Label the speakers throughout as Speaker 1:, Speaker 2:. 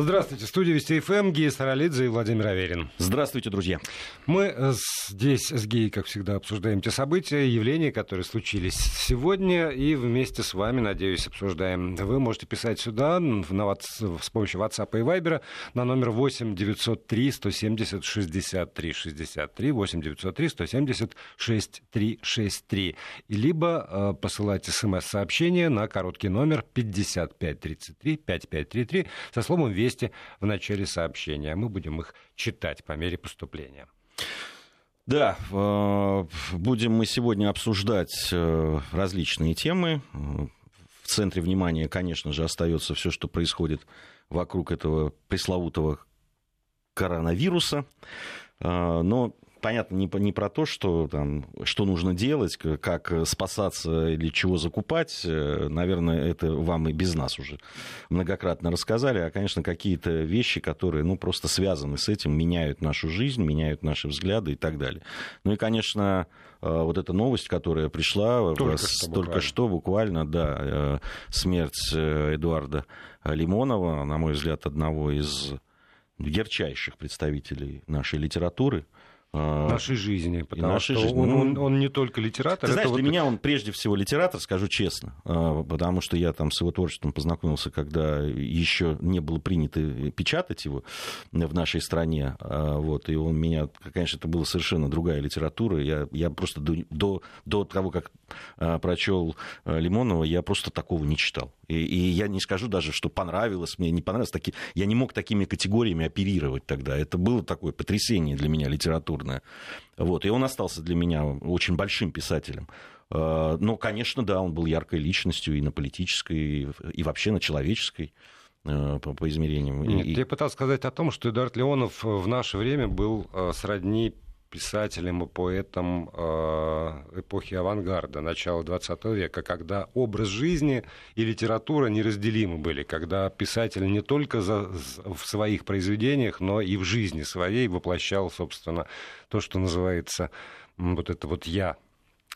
Speaker 1: Здравствуйте. Студия Вести ФМ, Гея Саралидзе и Владимир Аверин.
Speaker 2: Здравствуйте, друзья.
Speaker 1: Мы э, здесь с Геей, как всегда, обсуждаем те события, явления, которые случились сегодня, и вместе с вами, надеюсь, обсуждаем. Вы можете писать сюда на, с помощью WhatsApp и Viber на номер 8 903 170 63 63 8 903 170 63 63. Либо э, посылать смс-сообщение на короткий номер 5533 5533 со словом «Вести» «Вести» в начале сообщения. Мы будем их читать по мере поступления.
Speaker 2: Да, э, будем мы сегодня обсуждать э, различные темы. В центре внимания, конечно же, остается все, что происходит вокруг этого пресловутого коронавируса. Э, но понятно, не, не про то, что, там, что нужно делать, как спасаться или чего закупать. Э, наверное, это вам и без нас уже многократно рассказали. А, конечно, какие-то вещи, которые ну, просто связаны с этим, меняют нашу жизнь, меняют наши взгляды и так далее. Ну и, конечно, э, вот эта новость, которая пришла
Speaker 1: только, с,
Speaker 2: что, только что, буквально, да, э, смерть Эдуарда Лимонова, на мой взгляд, одного из ярчайших представителей нашей литературы –
Speaker 1: нашей жизни.
Speaker 2: Потому нашей
Speaker 1: что
Speaker 2: жизни.
Speaker 1: Он, он, ну, он не только литератор.
Speaker 2: Ты знаешь, вот... для меня он прежде всего литератор, скажу честно, а, потому что я там с его творчеством познакомился, когда еще не было принято печатать его в нашей стране. А, вот, и он меня, конечно, это была совершенно другая литература. Я, я просто до, до, до того, как прочел Лимонова, я просто такого не читал. И, и я не скажу даже, что понравилось мне, не понравилось. Таки, я не мог такими категориями оперировать тогда. Это было такое потрясение для меня литературное. Вот. И он остался для меня очень большим писателем. Э, но, конечно, да, он был яркой личностью и на политической, и вообще на человеческой э, по, по измерениям.
Speaker 1: Нет,
Speaker 2: и...
Speaker 1: я пытался сказать о том, что Эдуард Леонов в наше время был э, сродни писателем и поэтом э, эпохи авангарда, начала XX века, когда образ жизни и литература неразделимы были, когда писатель не только за, в своих произведениях, но и в жизни своей воплощал, собственно, то, что называется вот это вот «я»,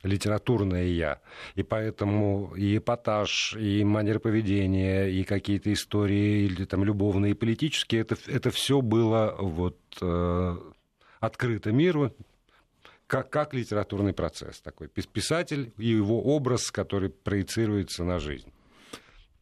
Speaker 1: литературное «я». И поэтому и эпатаж, и манера поведения, и какие-то истории, или там любовные, и политические, это, это все было вот э, открыто миру, как, как литературный процесс такой. Писатель и его образ, который проецируется на жизнь.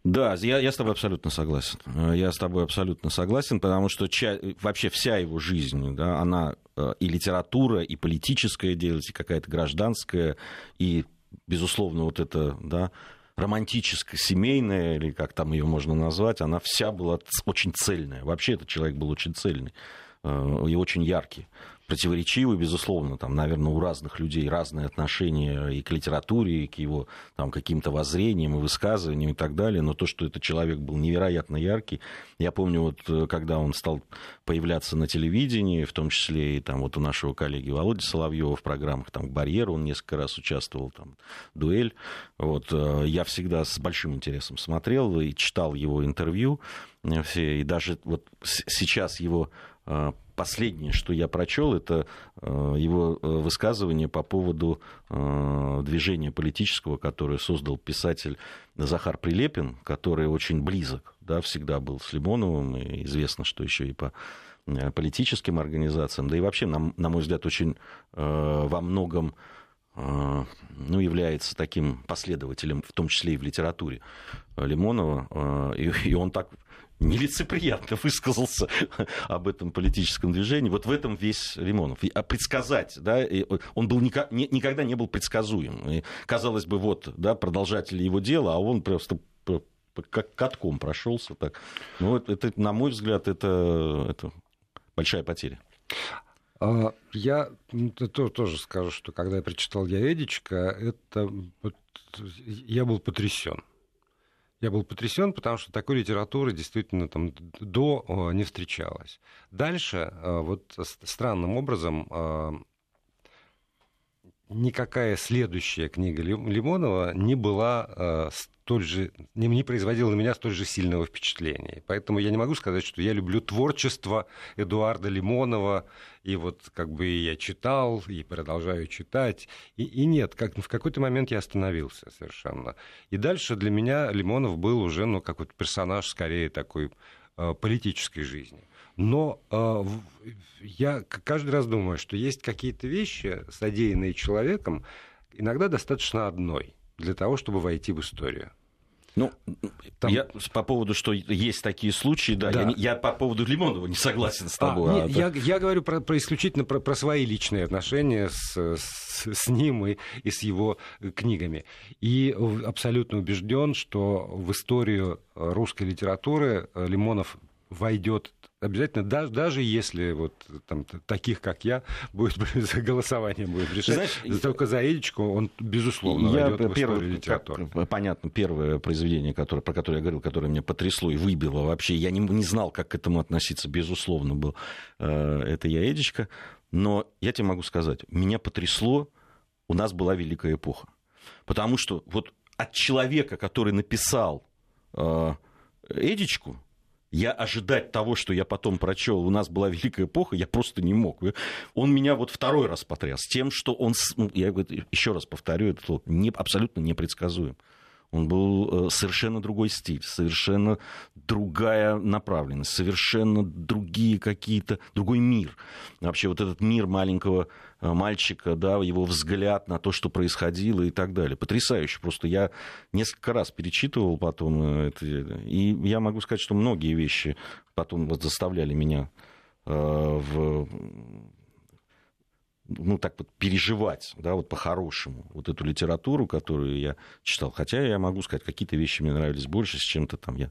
Speaker 2: Да, я, я с тобой абсолютно согласен. Я с тобой абсолютно согласен, потому что ча- вообще вся его жизнь, да, она э, и литература, и политическая деятельность, и какая-то гражданская, и, безусловно, вот это, да, романтическая, семейная, или как там ее можно назвать, она вся была очень цельная. Вообще этот человек был очень цельный. Э, и очень яркий. Противоречивый, безусловно, там, наверное, у разных людей разные отношения и к литературе, и к его там, каким-то воззрениям и высказываниям и так далее, но то, что этот человек был невероятно яркий, я помню, вот, э, когда он стал появляться на телевидении, в том числе и там, вот у нашего коллеги Володи Соловьева в программах там, «Барьер», он несколько раз участвовал, там, «Дуэль», вот, э, я всегда с большим интересом смотрел и читал его интервью, все, и даже вот сейчас его последнее, что я прочел, это а, его э, высказывание по поводу а, движения политического, которое создал писатель Захар Прилепин, который очень близок, да, всегда был с Лимоновым, и известно, что еще и по э, политическим организациям, да и вообще, на, на мой взгляд, очень во многом ну, является таким последователем, в том числе и в литературе Лимонова, и он так нелицеприятно высказался об этом политическом движении. Вот в этом весь Лимонов. А предсказать, да, он был никогда не был предсказуем. И, казалось бы, вот, да, продолжатель его дела, а он просто как катком прошелся так. Ну, это, на мой взгляд, это, это большая потеря.
Speaker 1: А, я тоже скажу, что когда я прочитал «Я Эдичка», это, я был потрясен. Я был потрясен, потому что такой литературы действительно там до не встречалось. Дальше э, вот странным образом э, никакая следующая книга Лимонова не была э, столь же, не, не производила на меня столь же сильного впечатления. Поэтому я не могу сказать, что я люблю творчество Эдуарда Лимонова, и вот как бы я читал, и продолжаю читать. И, и нет, как, в какой-то момент я остановился совершенно. И дальше для меня Лимонов был уже, ну, какой-то персонаж скорее такой политической жизни. Но я каждый раз думаю, что есть какие-то вещи, содеянные человеком, иногда достаточно одной для того, чтобы войти в историю.
Speaker 2: Ну, Там... я по поводу, что есть такие случаи, да, да. Я, я по поводу Лимонова не согласен с тобой.
Speaker 1: А, а, нет, а, я, я говорю про, про исключительно про, про свои личные отношения с, с, с ним и, и с его книгами. И абсолютно убежден, что в историю русской литературы Лимонов войдет обязательно, даже, даже если вот там, таких, как я, будет голосование будет решать, Знаешь, только за Эдичку он, безусловно, я войдет первый, в литературы.
Speaker 2: Как, понятно, первое произведение, которое, про которое я говорил, которое меня потрясло и выбило вообще, я не, не знал, как к этому относиться, безусловно, был э, это я Эдичка, но я тебе могу сказать, меня потрясло, у нас была великая эпоха. Потому что вот от человека, который написал э, Эдичку, я ожидать того, что я потом прочел, у нас была великая эпоха, я просто не мог. Он меня вот второй раз потряс тем, что он, ну, я еще раз повторю это слово, не, абсолютно непредсказуем. Он был э, совершенно другой стиль, совершенно другая направленность, совершенно другие какие-то, другой мир. Вообще вот этот мир маленького мальчика, да, его взгляд на то, что происходило и так далее. Потрясающе. Просто я несколько раз перечитывал потом э, это, и я могу сказать, что многие вещи потом вот заставляли меня в ну, так вот переживать, да, вот по-хорошему, вот эту литературу, которую я читал. Хотя я могу сказать, какие-то вещи мне нравились больше, с чем-то там я...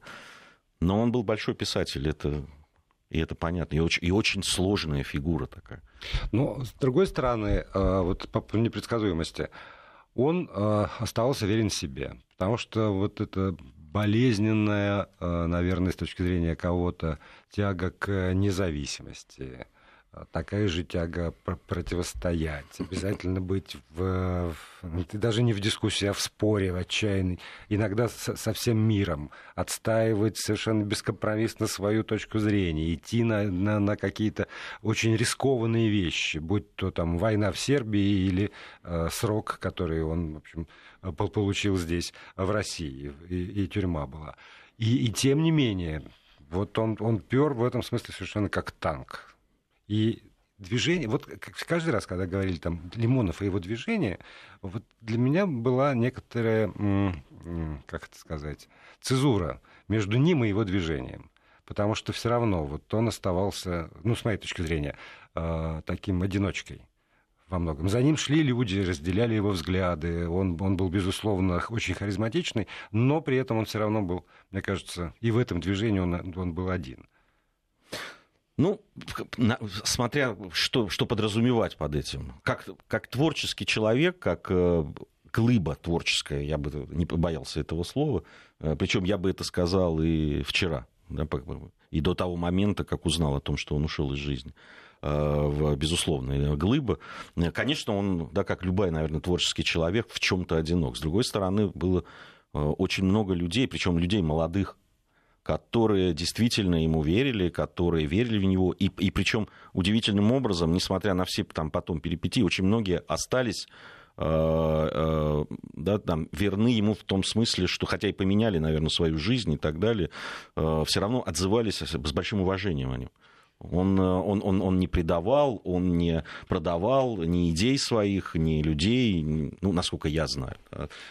Speaker 2: Но он был большой писатель, это, и это понятно. И очень, и очень сложная фигура такая.
Speaker 1: Но, с другой стороны, э, вот по непредсказуемости, он э, оставался верен себе. Потому что вот это болезненная, э, наверное, с точки зрения кого-то, тяга к независимости, такая же тяга противостоять, обязательно быть в, в, даже не в дискуссии, а в споре, в отчаянной, иногда со, со всем миром, отстаивать совершенно бескомпромиссно свою точку зрения, идти на, на, на какие-то очень рискованные вещи, будь то там война в Сербии или э, срок, который он, в общем, получил здесь, в России, и, и тюрьма была. И, и тем не менее, вот он, он пер в этом смысле совершенно как танк и движение, вот каждый раз, когда говорили там Лимонов и его движение, вот для меня была некоторая, как это сказать, цезура между ним и его движением. Потому что все равно вот он оставался, ну, с моей точки зрения, э, таким одиночкой во многом. За ним шли люди, разделяли его взгляды. Он, он был, безусловно, очень харизматичный, но при этом он все равно был, мне кажется, и в этом движении он, он был один.
Speaker 2: Ну, смотря что, что подразумевать под этим. Как, как творческий человек, как э, глыба творческая, я бы не побоялся этого слова, э, причем я бы это сказал и вчера, да, и до того момента, как узнал о том, что он ушел из жизни э, безусловно, глыба. Конечно, он, да, как любой, наверное, творческий человек, в чем-то одинок. С другой стороны, было очень много людей, причем людей молодых, которые действительно ему верили, которые верили в него. И, и причем удивительным образом, несмотря на все там потом перипетии, очень многие остались э, э, да, там, верны ему в том смысле, что хотя и поменяли, наверное, свою жизнь и так далее, э, все равно отзывались с большим уважением о нем. Он, э, он, он, он не предавал, он не продавал ни идей своих, ни людей, ну, насколько я знаю.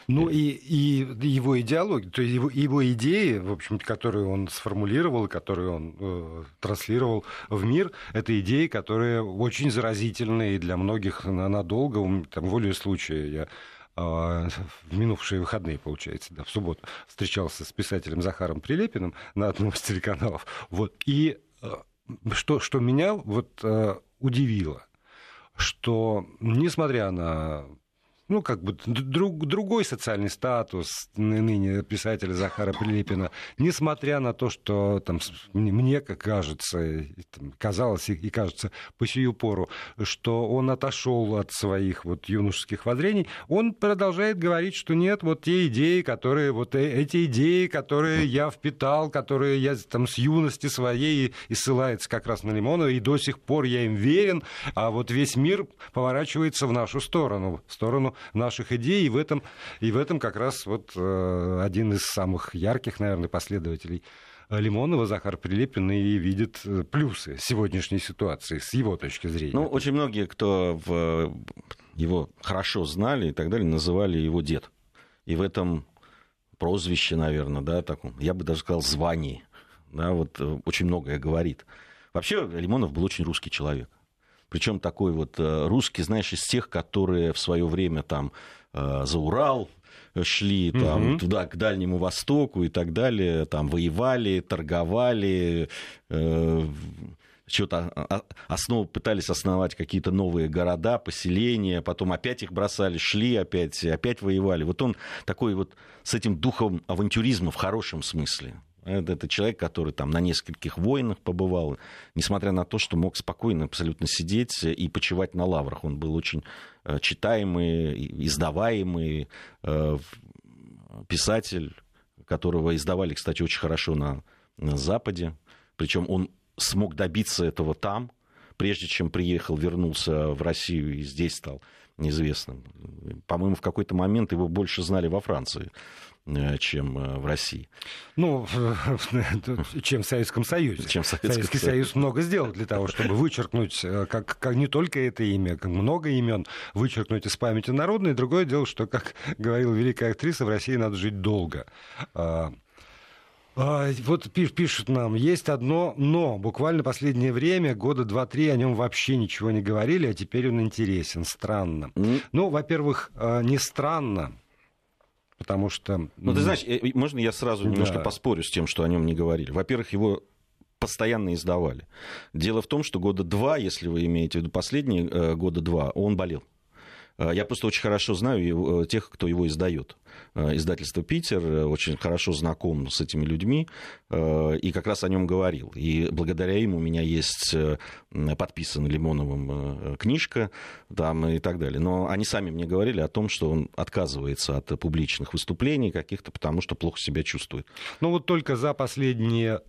Speaker 1: Ну, и, и его идеология, то есть его, его идеи, в общем которые он сформулировал, которые он э, транслировал в мир, это идеи, которые очень заразительные для многих надолго. Там, волею случая я а, в минувшие выходные, получается, да, в субботу встречался с писателем Захаром Прилепиным на одном из телеканалов. Вот, и э, что, что меня вот э, удивило, что несмотря на ну, как бы друг, другой социальный статус ныне писателя Захара Прилепина, несмотря на то, что там, мне, как кажется, там, казалось и кажется по сию пору, что он отошел от своих вот юношеских воззрений, он продолжает говорить, что нет, вот те идеи, которые, вот э, эти идеи, которые я впитал, которые я там с юности своей, и ссылается как раз на Лимонова, и до сих пор я им верен, а вот весь мир поворачивается в нашу сторону, в сторону наших идей, и в этом, и в этом как раз вот э, один из самых ярких, наверное, последователей Лимонова Захар Прилепин и видит плюсы сегодняшней ситуации с его точки зрения.
Speaker 2: Ну, очень многие, кто в его хорошо знали и так далее, называли его дед. И в этом прозвище, наверное, да, таком, я бы даже сказал, звании, да, вот очень многое говорит. Вообще Лимонов был очень русский человек. Причем такой вот русский, знаешь, из тех, которые в свое время там за Урал шли там, угу. туда, к Дальнему Востоку и так далее, там воевали, торговали, э, что-то основу пытались основать какие-то новые города, поселения, потом опять их бросали, шли опять, опять воевали. Вот он такой вот с этим духом авантюризма в хорошем смысле. Это, это человек, который там на нескольких войнах побывал, несмотря на то, что мог спокойно абсолютно сидеть и почивать на лаврах. Он был очень э, читаемый, издаваемый э, писатель, которого издавали, кстати, очень хорошо на, на Западе. Причем он смог добиться этого там, прежде чем приехал, вернулся в Россию и здесь стал неизвестным. По-моему, в какой-то момент его больше знали во Франции. Э, чем э, в России.
Speaker 1: Ну, чем в Советском Союзе. Чем в Советском Советский Союз. Союз много сделал для того, чтобы вычеркнуть, э, как, как не только это имя, как много имен, вычеркнуть из памяти народной. Другое дело, что, как говорила великая актриса, в России надо жить долго. А, вот пишут нам, есть одно но. Буквально последнее время, года два-три, о нем вообще ничего не говорили, а теперь он интересен. Странно. Mm. Ну, во-первых, не странно, потому что...
Speaker 2: Ну, ты знаешь, э, можно я сразу немножко да. поспорю с тем, что о нем не говорили? Во-первых, его постоянно издавали. Дело в том, что года два, если вы имеете в виду последние э, года два, он болел. Э, я просто очень хорошо знаю тех, кто его издает. Э, издательство «Питер», э, очень хорошо знаком с этими людьми, э, и как раз о нем говорил. И благодаря им у меня есть подписана Лимоновым книжка там, и так далее. Но они сами мне говорили о том, что он отказывается от публичных выступлений каких-то, потому что плохо себя чувствует.
Speaker 1: Ну вот только за последние,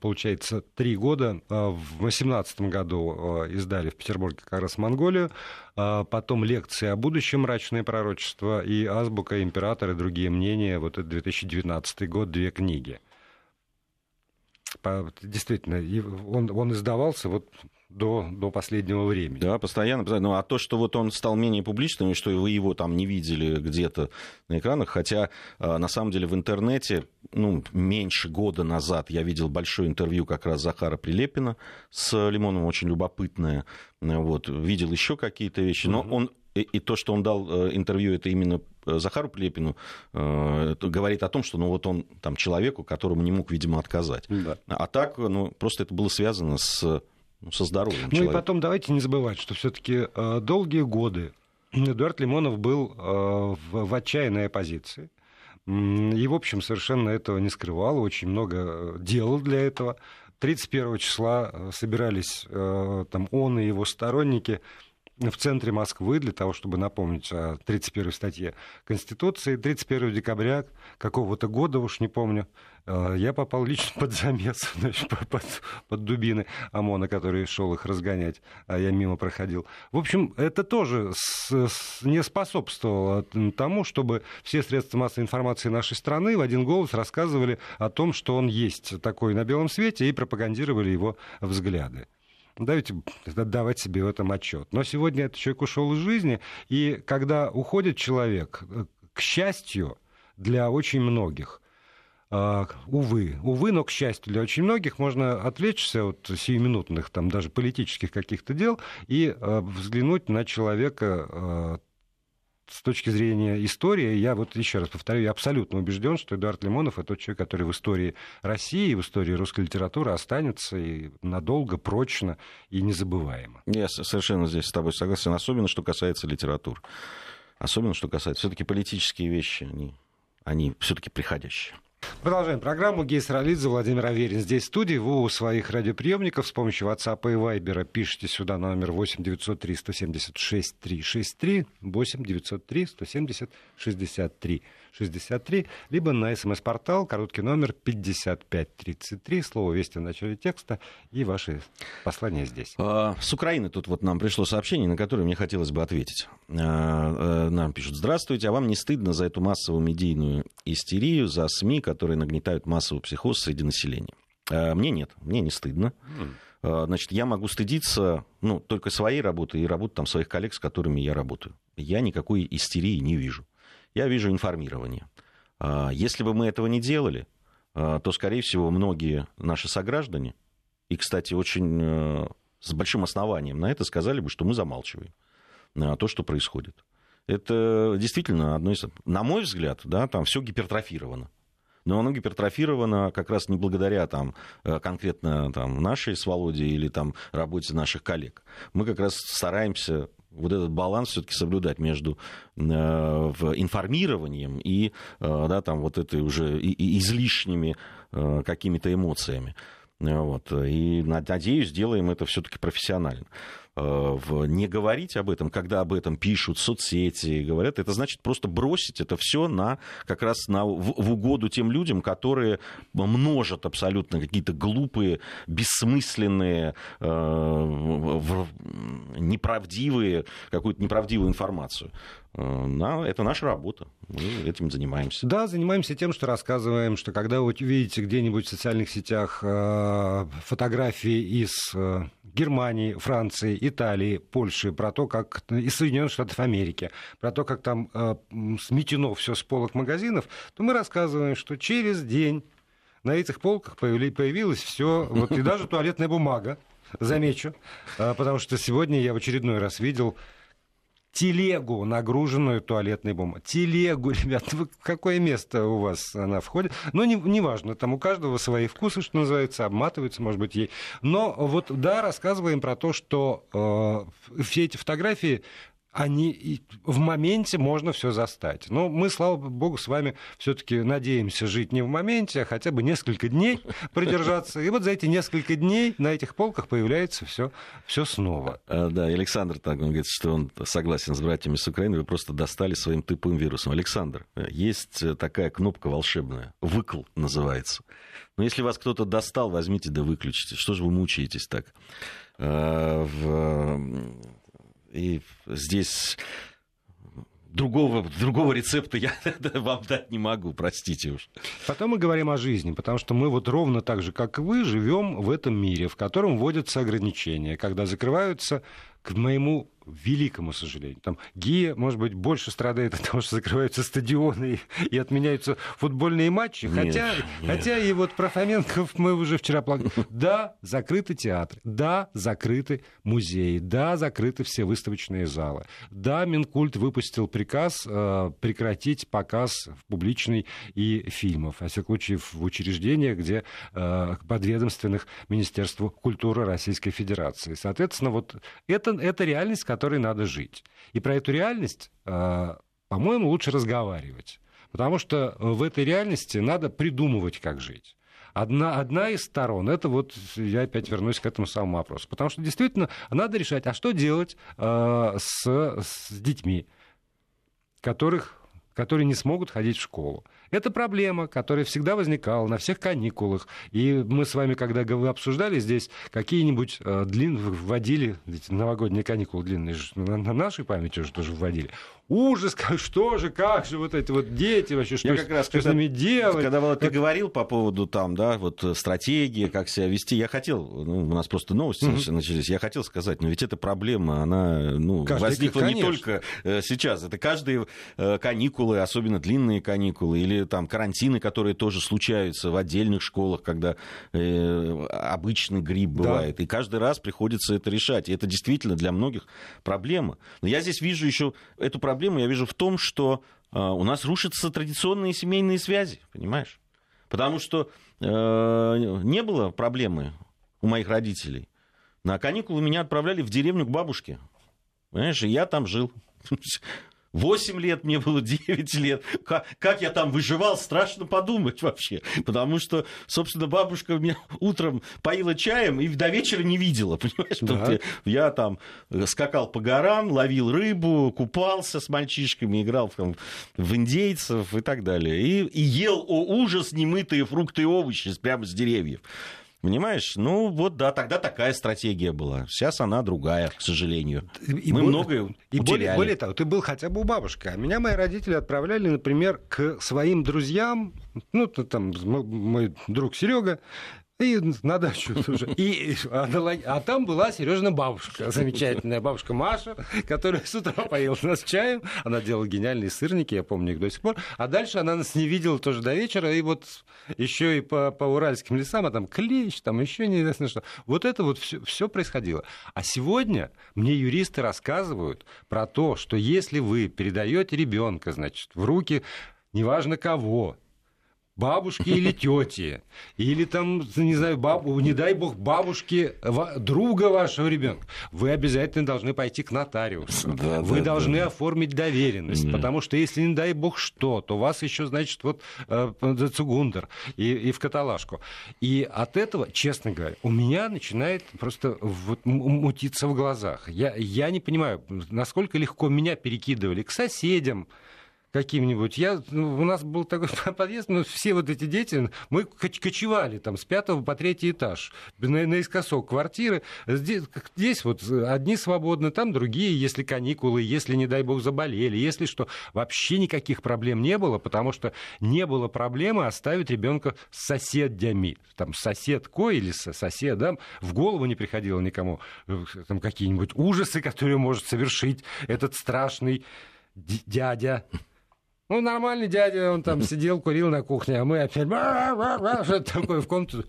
Speaker 1: получается, три года, в 2018 году издали в Петербурге как раз «Монголию», потом лекции о будущем «Мрачное пророчество» и «Азбука императора» и другие мнения. Вот это 2019 год, две книги. Действительно, он, он издавался вот до, до последнего времени.
Speaker 2: Да, постоянно. Ну, а то, что вот он стал менее публичным, и что вы его там не видели где-то на экранах, хотя а, на самом деле в интернете, ну, меньше года назад я видел большое интервью как раз Захара Прилепина с Лимоном, очень любопытное. Вот, видел еще какие-то вещи, но он и, и то, что он дал э, интервью, это именно э, Захару Плепину, э, говорит о том, что ну, вот он там человеку, которому не мог, видимо, отказать. Да. А так, ну, просто это было связано с, ну, со здоровьем Ну
Speaker 1: человека. и потом давайте не забывать, что все-таки э, долгие годы Эдуард Лимонов был в, в отчаянной оппозиции. И, в общем, совершенно этого не скрывал, очень много делал для этого. 31 числа собирались там он и его сторонники в центре Москвы для того, чтобы напомнить о 31 статье Конституции. 31 декабря какого-то года, уж не помню, э, я попал лично под замес, значит, под, под дубины ОМОНа, который шел их разгонять, а я мимо проходил. В общем, это тоже с, с, не способствовало тому, чтобы все средства массовой информации нашей страны в один голос рассказывали о том, что он есть такой на белом свете, и пропагандировали его взгляды. Давайте отдавать себе в этом отчет. Но сегодня этот человек ушел из жизни, и когда уходит человек, э, к счастью, для очень многих, Uh, увы, увы, но, к счастью, для очень многих можно отвлечься от сиюминутных, там, даже политических каких-то дел и uh, взглянуть на человека uh, с точки зрения истории, я вот еще раз повторю, я абсолютно убежден, что Эдуард Лимонов это тот человек, который в истории России, в истории русской литературы останется и надолго, прочно и незабываемо.
Speaker 2: Я совершенно здесь с тобой согласен, особенно что касается литературы. Особенно что касается все-таки политические вещи, они, они все-таки приходящие.
Speaker 1: Продолжаем программу. Гей Саралидзе, Владимир Аверин здесь в студии. Вы у своих радиоприемников с помощью WhatsApp и Viber пишите сюда номер 8 903 176 363 8 903 170 63 63, либо на смс-портал, короткий номер 5533, слово «Вести» в начале текста и ваши послания здесь.
Speaker 2: А, с Украины тут вот нам пришло сообщение, на которое мне хотелось бы ответить. А, э, нам пишут, здравствуйте, а вам не стыдно за эту массовую медийную истерию, за СМИ, которые нагнетают массовый психоз среди населения? Мне нет, мне не стыдно. Значит, я могу стыдиться ну, только своей работы и работы там, своих коллег, с которыми я работаю. Я никакой истерии не вижу. Я вижу информирование. Если бы мы этого не делали, то, скорее всего, многие наши сограждане, и, кстати, очень э, с большим основанием на это сказали бы, что мы замалчиваем то, что происходит. Это действительно одно из... На мой взгляд, да, там все гипертрофировано. Но оно гипертрофировано как раз не благодаря там, э, конкретно там, нашей с Володей или там, работе наших коллег. Мы как раз стараемся вот этот баланс все-таки соблюдать между э, информированием и э, да, там, вот этой уже и, и излишними э, какими-то эмоциями. Вот. И надеюсь, делаем это все-таки профессионально. Э, не говорить об этом, когда об этом пишут соцсети, говорят, это значит просто бросить это все на, как раз на, в, в угоду тем людям, которые множат абсолютно какие-то глупые, бессмысленные, э, неправдивые, какую-то неправдивую информацию. Э, это наша работа. Мы этим занимаемся.
Speaker 1: Да, занимаемся тем, что рассказываем, что когда вы видите где-нибудь в социальных сетях фотографии из Германии, Франции, Италии, Польши, про то, как из Соединенных Штатов Америки, про то, как там э, сметено все с полок магазинов, то мы рассказываем, что через день на этих полках появилось все, вот и даже туалетная бумага, замечу, э, потому что сегодня я в очередной раз видел телегу, нагруженную туалетной бумагой. Телегу, ребят, вы, какое место у вас она входит? Ну, не, неважно, там у каждого свои вкусы, что называется, обматываются, может быть, ей. Но вот, да, рассказываем про то, что э, все эти фотографии они в моменте можно все застать. Но мы, слава богу, с вами все-таки надеемся жить не в моменте, а хотя бы несколько дней продержаться. И вот за эти несколько дней на этих полках появляется все, все снова.
Speaker 2: А, да, Александр так он говорит, что он согласен с братьями с Украины, вы просто достали своим тупым вирусом. Александр, есть такая кнопка волшебная, выкл называется. Но если вас кто-то достал, возьмите да выключите. Что же вы мучаетесь так? А, в и здесь другого, другого рецепта я вам дать не могу, простите уж.
Speaker 1: Потом мы говорим о жизни, потому что мы вот ровно так же, как вы, живем в этом мире, в котором вводятся ограничения, когда закрываются, к моему великому сожалению. Там ГИА, может быть, больше страдает от того, что закрываются стадионы и, и отменяются футбольные матчи. Нет, хотя, нет. хотя и вот про Фоменков мы уже вчера плакали. Да, закрыты театры. Да, закрыты музеи. Да, закрыты все выставочные залы. Да, Минкульт выпустил приказ э, прекратить показ публичный и фильмов. Во всяком случае, в учреждениях, где э, подведомственных Министерству культуры Российской Федерации. Соответственно, вот это, это реальность, которой надо жить. И про эту реальность, э, по-моему, лучше разговаривать. Потому что в этой реальности надо придумывать, как жить. Одна, одна из сторон, это вот я опять вернусь к этому самому вопросу. Потому что действительно надо решать, а что делать э, с, с детьми, которых, которые не смогут ходить в школу. Это проблема, которая всегда возникала на всех каникулах. И мы с вами, когда обсуждали здесь, какие-нибудь э, длин... вводили, ведь новогодние каникулы длинные на нашей памяти уже тоже вводили, ужас, что же, как же вот эти вот дети вообще, что,
Speaker 2: Я как раз,
Speaker 1: что когда, с ними делать.
Speaker 2: Когда вот, ты говорил по поводу там, да, вот стратегии, как себя вести, я хотел, ну, у нас просто новости mm-hmm. начались, я хотел сказать, но ведь эта проблема, она ну, Каждый, возникла конечно. не только э, сейчас, это каждые э, каникулы, особенно длинные каникулы, или там карантины, которые тоже случаются в отдельных школах, когда э, обычный грипп бывает, да. и каждый раз приходится это решать, и это действительно для многих проблема. Но я здесь вижу еще эту проблему проблему я вижу в том, что э, у нас рушатся традиционные семейные связи, понимаешь? Потому что э, не было проблемы у моих родителей. На каникулы меня отправляли в деревню к бабушке. Понимаешь, и я там жил. 8 лет, мне было 9 лет. Как, как я там выживал, страшно подумать вообще. Потому что, собственно, бабушка меня утром поила чаем и до вечера не видела, понимаешь? Да. Я там скакал по горам, ловил рыбу, купался с мальчишками, играл там, в индейцев и так далее. И, и ел, о ужас, немытые фрукты и овощи прямо с деревьев. Понимаешь? Ну, вот да, тогда такая стратегия была. Сейчас она другая, к сожалению. И Мы бо... многое
Speaker 1: И более, более того, ты был хотя бы у бабушки. А меня мои родители отправляли, например, к своим друзьям, ну, там, мой друг Серега, И на дачу тоже. И, а там была Сережина бабушка, замечательная бабушка Маша, которая с утра поела нас чаем. Она делала гениальные сырники, я помню их до сих пор. А дальше она нас не видела тоже до вечера. И вот еще и по, по уральским лесам, а там клещ, там еще неизвестно что. Вот это вот все, все происходило. А сегодня мне юристы рассказывают про то, что если вы передаете ребенка, значит, в руки неважно кого, бабушки или тети, или там, не знаю, бабу, не дай бог, бабушки друга вашего ребенка, вы обязательно должны пойти к нотариусу. Да, вы да, должны да. оформить доверенность, да. потому что если, не дай бог, что, то вас еще, значит, вот э, цугундер и, и в каталажку. И от этого, честно говоря, у меня начинает просто вот мутиться в глазах. Я, я не понимаю, насколько легко меня перекидывали к соседям, каким-нибудь. Я, ну, у нас был такой подъезд, ну, все вот эти дети, мы кочевали там с пятого по третий этаж, на, наискосок квартиры. Здесь, здесь вот одни свободны, там другие, если каникулы, если, не дай бог, заболели, если что. Вообще никаких проблем не было, потому что не было проблемы оставить ребенка с соседями. Там соседкой или соседом в голову не приходило никому э, там какие-нибудь ужасы, которые может совершить этот страшный дядя ну, нормальный дядя, он там сидел, курил на кухне, а мы опять что такое в комнату.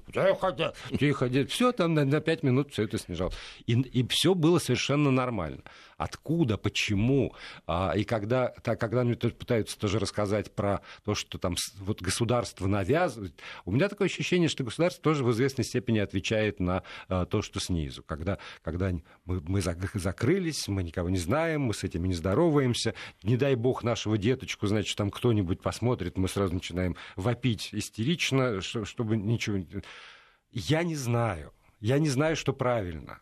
Speaker 1: Тихо, тихо, все там на, 5 минут все это снижал. И, и все было совершенно нормально откуда, почему. А, и когда, так, когда мне пытаются тоже рассказать про то, что там вот государство навязывает, у меня такое ощущение, что государство тоже в известной степени отвечает на а, то, что снизу. Когда, когда мы, мы закрылись, мы никого не знаем, мы с этими не здороваемся, не дай бог нашего деточку, значит, там кто-нибудь посмотрит, мы сразу начинаем вопить истерично, чтобы ничего... Я не знаю. Я не знаю, что правильно.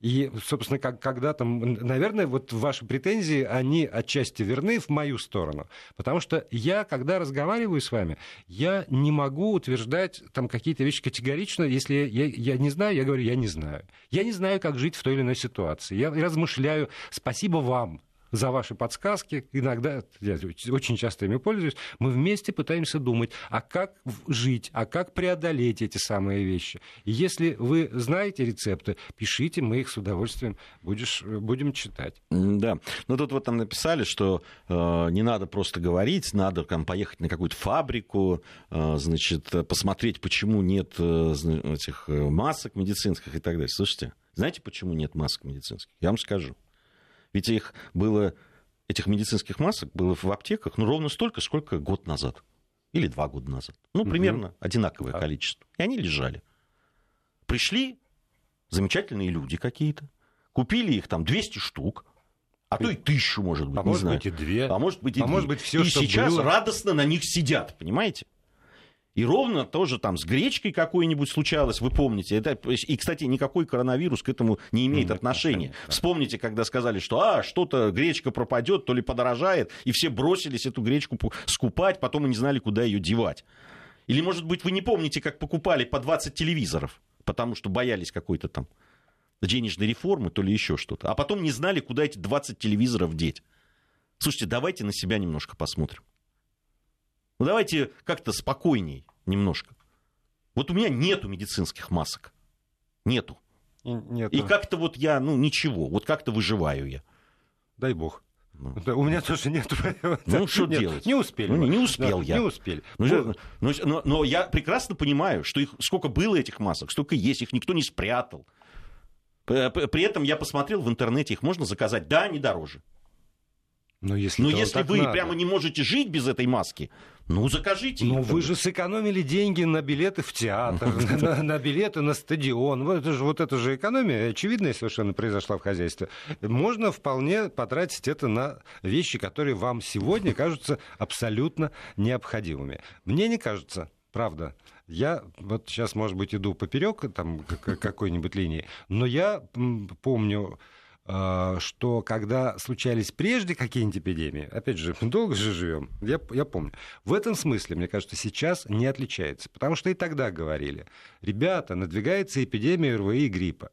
Speaker 1: И, собственно, как, когда там, наверное, вот ваши претензии, они отчасти верны в мою сторону. Потому что я, когда разговариваю с вами, я не могу утверждать там какие-то вещи категорично. Если я, я не знаю, я говорю, я не знаю. Я не знаю, как жить в той или иной ситуации. Я размышляю. Спасибо вам за ваши подсказки. Иногда, я очень часто ими пользуюсь. Мы вместе пытаемся думать, а как жить, а как преодолеть эти самые вещи. И если вы знаете рецепты, пишите, мы их с удовольствием будешь, будем читать.
Speaker 2: Да. Ну, тут вот там написали, что э, не надо просто говорить, надо там, поехать на какую-то фабрику, э, значит, посмотреть, почему нет э, этих э, масок медицинских и так далее. Слушайте, знаете, почему нет масок медицинских? Я вам скажу. Ведь их было, этих медицинских масок было в аптеках ну, ровно столько, сколько год назад. Или два года назад. Ну, примерно угу. одинаковое а. количество. И они лежали. Пришли замечательные люди какие-то, купили их там 200 штук, а то и тысячу, может быть,
Speaker 1: а может знаю. быть и две.
Speaker 2: А может быть и, а
Speaker 1: две. может быть все,
Speaker 2: и сейчас
Speaker 1: было.
Speaker 2: радостно на них сидят, понимаете? И ровно тоже там с гречкой какой-нибудь случалось, вы помните. Это, и, кстати, никакой коронавирус к этому не имеет отношения. Вспомните, когда сказали, что а, что-то гречка пропадет, то ли подорожает, и все бросились эту гречку скупать, потом и не знали, куда ее девать. Или, может быть, вы не помните, как покупали по 20 телевизоров, потому что боялись какой-то там денежной реформы, то ли еще что-то. А потом не знали, куда эти 20 телевизоров деть. Слушайте, давайте на себя немножко посмотрим. Ну давайте как-то спокойней немножко. Вот у меня нету медицинских масок. Нету.
Speaker 1: Нету.
Speaker 2: И как-то вот я, ну ничего, вот как-то выживаю я.
Speaker 1: Дай бог. Ну, у меня тоже нет.
Speaker 2: Ну, что нет, делать?
Speaker 1: Не успели.
Speaker 2: Ну, не, успел да, я.
Speaker 1: Не успели.
Speaker 2: Ну, но, но, но я прекрасно понимаю, что их сколько было этих масок, столько есть, их никто не спрятал. При этом я посмотрел в интернете, их можно заказать, да, не дороже. Но если, Но если вы надо. прямо не можете жить без этой маски, ну, закажите.
Speaker 1: Ну, вы же сэкономили деньги на билеты в театр, на, билеты на стадион. Вот это, же, вот экономия, очевидная совершенно произошла в хозяйстве. Можно вполне потратить это на вещи, которые вам сегодня кажутся абсолютно необходимыми. Мне не кажется, правда. Я вот сейчас, может быть, иду поперек там какой-нибудь линии, но я помню что когда случались прежде какие-нибудь эпидемии, опять же, мы долго же живем, я, я помню, в этом смысле, мне кажется, сейчас не отличается, потому что и тогда говорили, ребята, надвигается эпидемия РВИ и гриппа,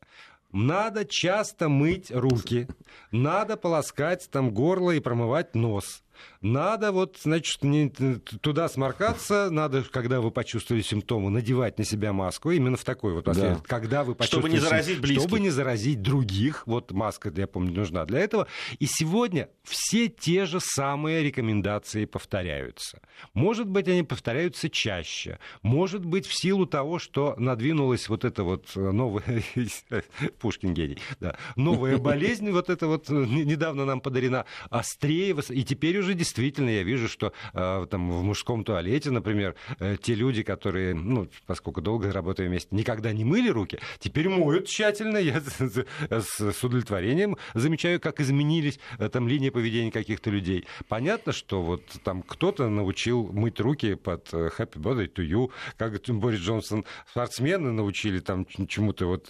Speaker 1: надо часто мыть руки, надо полоскать там горло и промывать нос. Надо вот, значит, не, туда сморкаться, надо, когда вы почувствовали симптомы, надевать на себя маску, именно в такой вот
Speaker 2: Да.
Speaker 1: когда вы
Speaker 2: Чтобы не заразить близких.
Speaker 1: Чтобы не заразить других, вот маска, я помню, нужна для этого. И сегодня все те же самые рекомендации повторяются. Может быть, они повторяются чаще, может быть, в силу того, что надвинулась вот эта вот новая, Пушкин гений, да, новая болезнь, вот эта вот недавно нам подарена, острее, и теперь уже действительно я вижу, что э, там в мужском туалете, например, э, те люди, которые, ну, поскольку долго работаю вместе, никогда не мыли руки, теперь моют тщательно. Я с удовлетворением замечаю, как изменились э, там линии поведения каких-то людей. Понятно, что вот там кто-то научил мыть руки под Happy Birthday to you, как Борис Джонсон, спортсмены научили там чему-то вот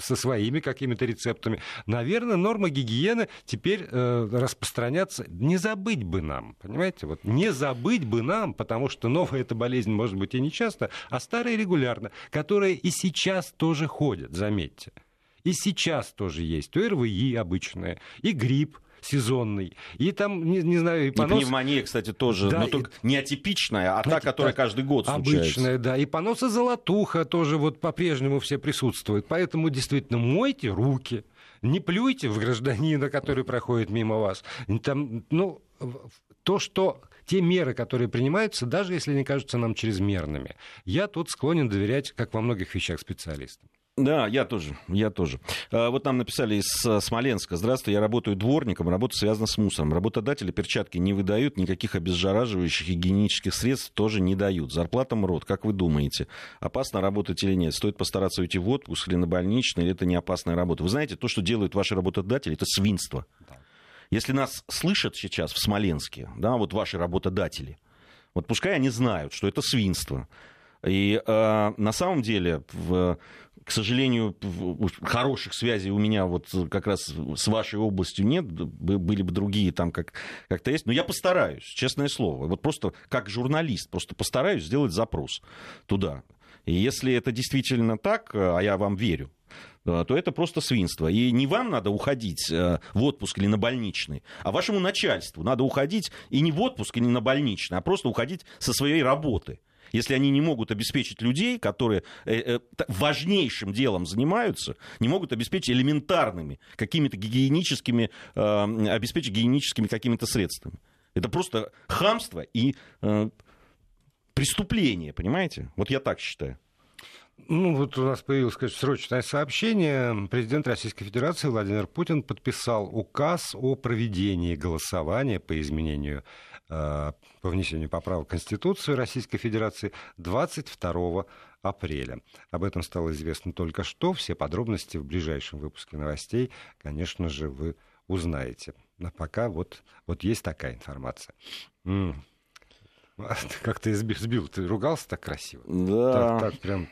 Speaker 1: со своими какими-то рецептами. Наверное, нормы гигиены теперь э, распространяться. Не забыть бы нам, понимаете? Вот не забыть бы нам, потому что новая эта болезнь может быть и не часто, а старая регулярно, которая и сейчас тоже ходит, заметьте. И сейчас тоже есть. То РВИ обычная, и грипп, сезонный. И там, не, не знаю, и
Speaker 2: понос... И пневмония, кстати, тоже, да, но только и... не атипичная, а Знаете, та, которая так, каждый год случается.
Speaker 1: Обычная, да. И понос и золотуха тоже вот по-прежнему все присутствуют. Поэтому действительно мойте руки. Не плюйте в гражданина, который проходит мимо вас. Там, ну, то, что те меры, которые принимаются, даже если они кажутся нам чрезмерными, я тут склонен доверять, как во многих вещах, специалистам.
Speaker 2: Да, я тоже, я тоже. А, вот нам написали из э, Смоленска. Здравствуйте, я работаю дворником, работа связана с мусором. Работодатели перчатки не выдают, никаких обеззараживающих и гигиенических средств тоже не дают. Зарплата МРОД, как вы думаете, опасно работать или нет? Стоит постараться уйти в отпуск или на больничный, или это не опасная работа? Вы знаете, то, что делают ваши работодатели, это свинство. Если нас слышат сейчас в Смоленске, да, вот ваши работодатели, вот пускай они знают, что это свинство. И э, на самом деле в к сожалению, хороших связей у меня вот как раз с вашей областью нет, были бы другие там как, как-то есть, но я постараюсь, честное слово, вот просто как журналист, просто постараюсь сделать запрос туда. И если это действительно так, а я вам верю, то это просто свинство. И не вам надо уходить э, в отпуск или на больничный, а вашему начальству надо уходить и не в отпуск, и не на больничный, а просто уходить со своей работы если они не могут обеспечить людей, которые э, э, важнейшим делом занимаются, не могут обеспечить элементарными какими-то гигиеническими, э, обеспечить гигиеническими какими-то средствами. Это просто хамство и преступление, понимаете? Вот я так считаю.
Speaker 1: Ну, вот у нас появилось, конечно, срочное сообщение. Президент Российской Федерации Владимир Путин подписал указ о проведении голосования по изменению Э, по внесению поправок в Конституцию Российской Федерации 22 апреля. Об этом стало известно только что. Все подробности в ближайшем выпуске новостей, конечно же, вы узнаете. А пока вот, вот есть такая информация. Как ты сбил, ты ругался так красиво?
Speaker 2: Да. Так, так прям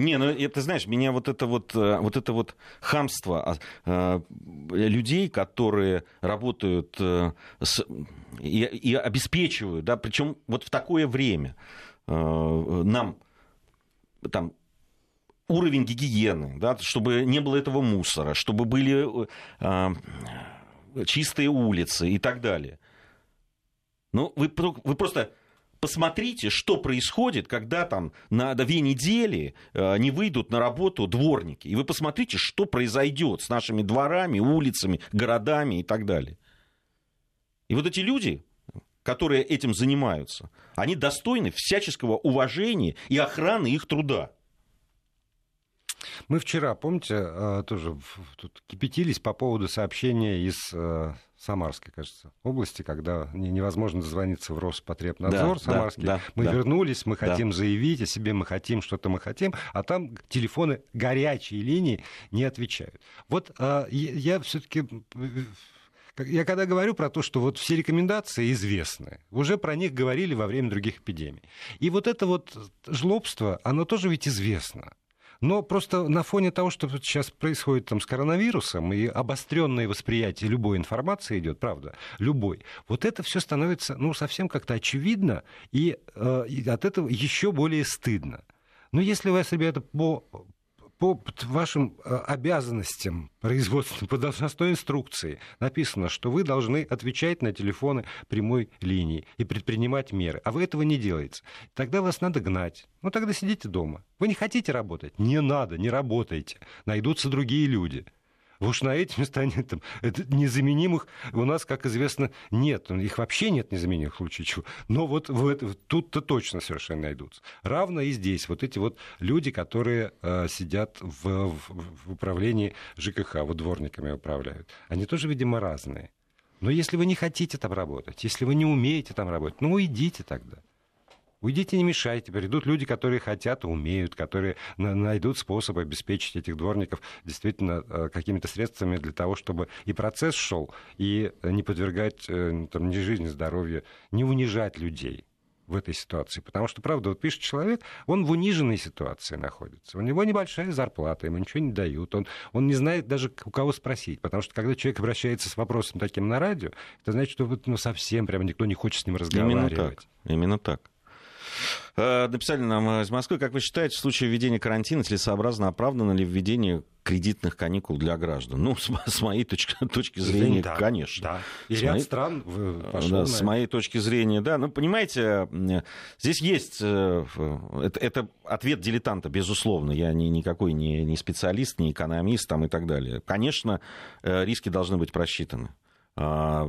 Speaker 2: не, ну это знаешь, меня вот это вот, э, вот это вот хамство э, людей, которые работают э, с, и, и обеспечивают, да, причем вот в такое время нам там уровень гигиены, да, чтобы не было этого мусора, чтобы были чистые улицы и так далее. Ну, вы, вы просто посмотрите, что происходит, когда там на две недели э, не выйдут на работу дворники. И вы посмотрите, что произойдет с нашими дворами, улицами, городами и так далее. И вот эти люди, которые этим занимаются, они достойны всяческого уважения и охраны их труда.
Speaker 1: Мы вчера, помните, э, тоже тут кипятились по поводу сообщения из э, Самарской, кажется, области, когда невозможно дозвониться в Роспотребнадзор да, Самарский. Да, да, мы да. вернулись, мы да. хотим заявить о себе, мы хотим, что-то мы хотим, а там телефоны горячие линии не отвечают. Вот э, я все-таки я когда говорю про то, что вот все рекомендации известны, уже про них говорили во время других эпидемий. И вот это вот жлобство, оно тоже ведь известно. Но просто на фоне того, что сейчас происходит там с коронавирусом и обостренное восприятие любой информации идет, правда, любой, вот это все становится ну, совсем как-то очевидно, и, э, и от этого еще более стыдно. Но если у вас, ребята, по по вашим э, обязанностям производственным, по должностной инструкции написано, что вы должны отвечать на телефоны прямой линии и предпринимать меры. А вы этого не делаете. Тогда вас надо гнать. Ну тогда сидите дома. Вы не хотите работать? Не надо, не работайте. Найдутся другие люди. Уж на эти места нет. Там, это незаменимых у нас, как известно, нет. Их вообще нет незаменимых в случае чего. Но вот в это, тут-то точно совершенно найдутся. Равно и здесь. Вот эти вот люди, которые э, сидят в, в, в управлении ЖКХ, вот дворниками управляют, они тоже, видимо, разные. Но если вы не хотите там работать, если вы не умеете там работать, ну уйдите тогда. Уйдите, не мешайте. Придут люди, которые хотят и умеют, которые найдут способ обеспечить этих дворников действительно э, какими-то средствами для того, чтобы и процесс шел, и не подвергать э, там, ни жизни, здоровью, не унижать людей в этой ситуации. Потому что, правда, вот пишет человек, он в униженной ситуации находится. У него небольшая зарплата, ему ничего не дают. Он, он не знает даже, у кого спросить. Потому что, когда человек обращается с вопросом таким на радио, это значит, что ну, совсем прямо никто не хочет с ним разговаривать.
Speaker 2: Именно так. Именно так. Э, написали нам из Москвы. Как вы считаете, в случае введения карантина целесообразно оправдано ли введение кредитных каникул для граждан? Ну, с, с моей точки, точки зрения, да, конечно.
Speaker 1: Да. И с ряд моей, стран
Speaker 2: пошло да, С моей точки зрения, да. Ну, понимаете, здесь есть... Э, это, это ответ дилетанта, безусловно. Я ни, никакой не, не специалист, не экономист там, и так далее. Конечно, э, риски должны быть просчитаны. А,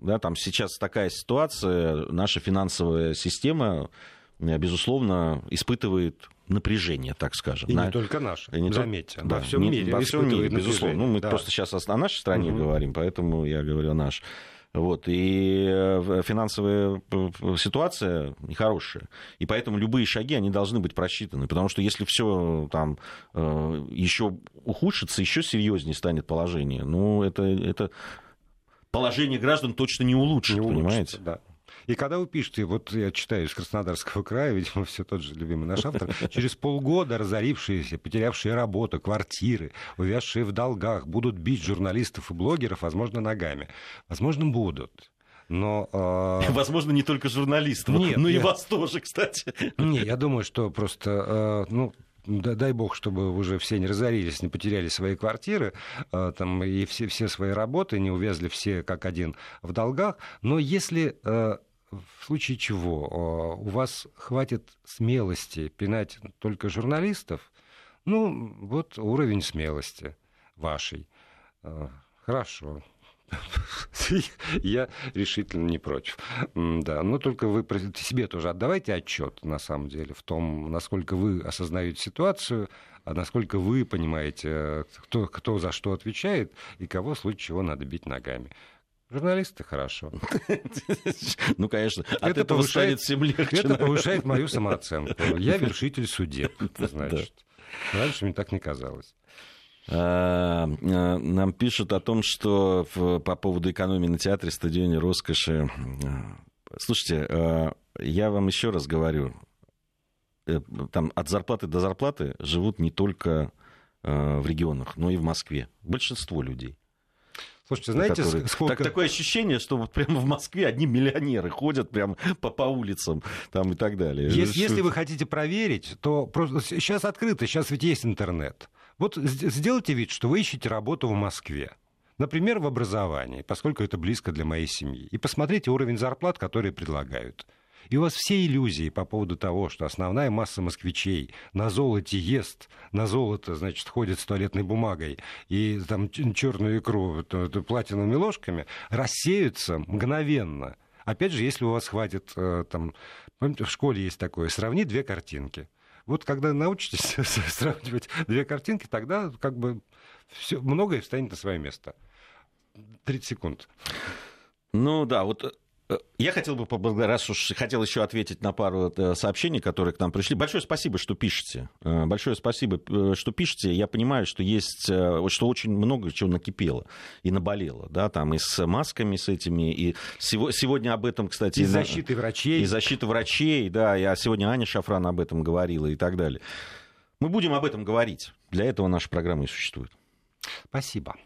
Speaker 2: да, там сейчас такая ситуация, наша финансовая система, безусловно, испытывает напряжение, так скажем.
Speaker 1: И на... не только наш, и не заметьте, да, во всем не, мире.
Speaker 2: Во всем мире, безусловно. Ну, мы да. просто сейчас о нашей стране угу. говорим, поэтому я говорю о нашей. Вот, и э, финансовая ситуация нехорошая. И поэтому любые шаги, они должны быть просчитаны. Потому что если все там э, еще ухудшится, еще серьезнее станет положение, ну, это, это положение граждан точно не улучшит, не понимаете?
Speaker 1: Да. И когда вы пишете, вот я читаю из Краснодарского края, видимо, все тот же любимый наш автор, через полгода разорившиеся, потерявшие работу, квартиры, увязшие в долгах, будут бить журналистов и блогеров, возможно, ногами. Возможно, будут. Но,
Speaker 2: э... Возможно, не только журналистов, Нет, но я... и вас тоже, кстати.
Speaker 1: Не, я думаю, что просто, э, ну, дай бог, чтобы уже все не разорились, не потеряли свои квартиры э, там, и все, все свои работы, не увязли все как один в долгах. Но если э, в случае чего э, у вас хватит смелости пинать только журналистов, ну, вот уровень смелости вашей. Хорошо. Я решительно не против. Да, но только вы себе тоже отдавайте отчет, на самом деле, в том, насколько вы осознаете ситуацию, а насколько вы понимаете, кто, кто за что отвечает и кого в случае чего надо бить ногами. Журналисты хорошо.
Speaker 2: Ну, конечно, от это этого повышает, станет всем легче.
Speaker 1: Это повышает мою самооценку. Я вершитель судеб, значит. Раньше мне так не казалось.
Speaker 2: А, а, нам пишут о том, что по поводу экономии на театре, стадионе роскоши. А, слушайте, я вам еще раз говорю, э, там от зарплаты до зарплаты живут не только в регионах, но и в Москве. Большинство людей.
Speaker 1: Слушайте, знаете, которые... сколько...
Speaker 2: Так, такое ощущение, что вот прямо в Москве одни миллионеры ходят прямо по, по улицам там и так далее.
Speaker 1: Если, если вы хотите проверить, то просто сейчас открыто, сейчас ведь есть интернет. Вот сделайте вид, что вы ищете работу в Москве. Например, в образовании, поскольку это близко для моей семьи. И посмотрите уровень зарплат, которые предлагают. И у вас все иллюзии по поводу того, что основная масса москвичей на золоте ест, на золото, значит, ходит с туалетной бумагой и там черную икру платиновыми ложками, рассеются мгновенно. Опять же, если у вас хватит, э, там, помните, в школе есть такое, сравни две картинки. Вот когда научитесь сравнивать две картинки, тогда как бы все, многое встанет на свое место. 30 секунд.
Speaker 2: Ну да, вот э, я хотел бы, раз уж хотел еще ответить на пару э, сообщений, которые к нам пришли. Большое спасибо, что пишете. Э, большое спасибо, что пишете. Я понимаю, что есть, что очень много чего накипело и наболело, да, там и с масками, с этими, и сегодня об этом, кстати...
Speaker 1: И защиты врачей.
Speaker 2: И защиты врачей, да, я сегодня Аня Шафран об этом говорила и так далее. Мы будем об этом говорить. Для этого наша программа и существует.
Speaker 1: Спасибо.